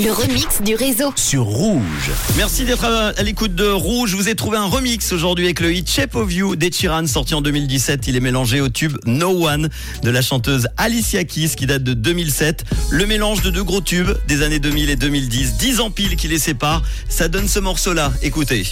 mix du réseau. sur Rouge. Merci d'être à l'écoute de Rouge. Je vous ai trouvé un remix aujourd'hui avec le hit Shape of You d'Ed Sheeran sorti en 2017. Il est mélangé au tube No One de la chanteuse Alicia Keys qui date de 2007. Le mélange de deux gros tubes des années 2000 et 2010. 10 ans pile qui les séparent. Ça donne ce morceau-là. Écoutez.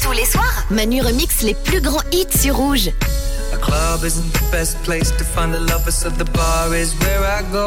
Tous les soirs, Manu remix les plus grands hits sur Rouge. A club isn't the best place to find the lovers, so the bar is where I go.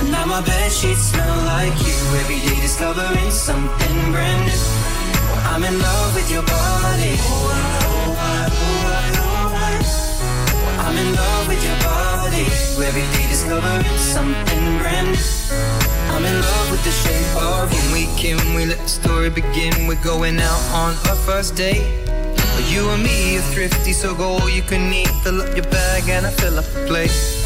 And now my bed sheets smell like you. Every day discovering something brand new. I'm in love with your body. I'm in love with your body. Every day discovering something brand new. I'm in love with the shape of you. When we came, we let the story begin. We're going out on our first date. You and me are thrifty, so go all you can eat. Fill up your bag and I fill up the plate.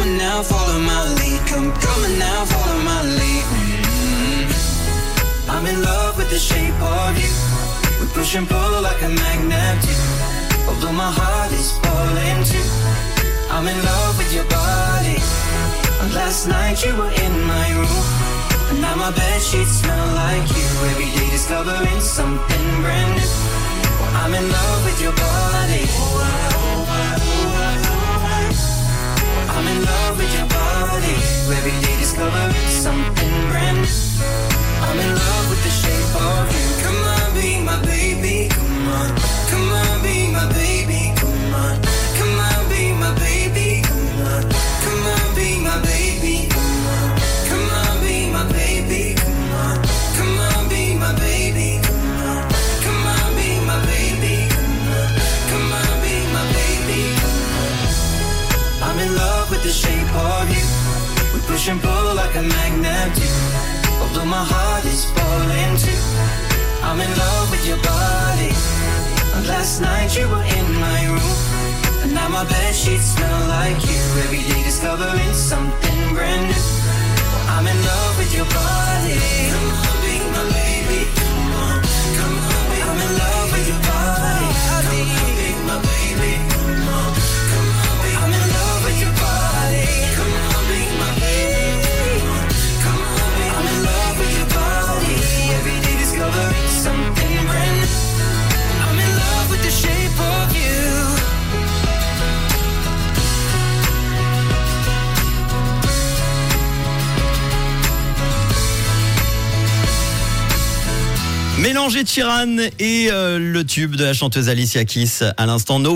on now, follow my lead. Come, on now, follow my lead. Mm. I'm in love with the shape of you. We push and pull like a magnet do. Although my heart is falling too. I'm in love with your body. Last night you were in my room. And now my bed sheets smell like you. Every day discovering something brand new. I'm in love with your body. My Come on. Be my baby Come on. Be my baby Come on. Be my baby Come on. Be my baby Come on. Be my baby Come on. Be my baby I'm in love with the shape of you. We push and pull like a magnet Although my heart is falling too. I'm in love with your body. Last night you were in my room. And now my bed sheets smell like you. Every day discovering something brand new. I'm in love with your body. Come on, be my baby. Mélangé de Chiran et euh, le tube de la chanteuse Alicia Keys à l'instant. No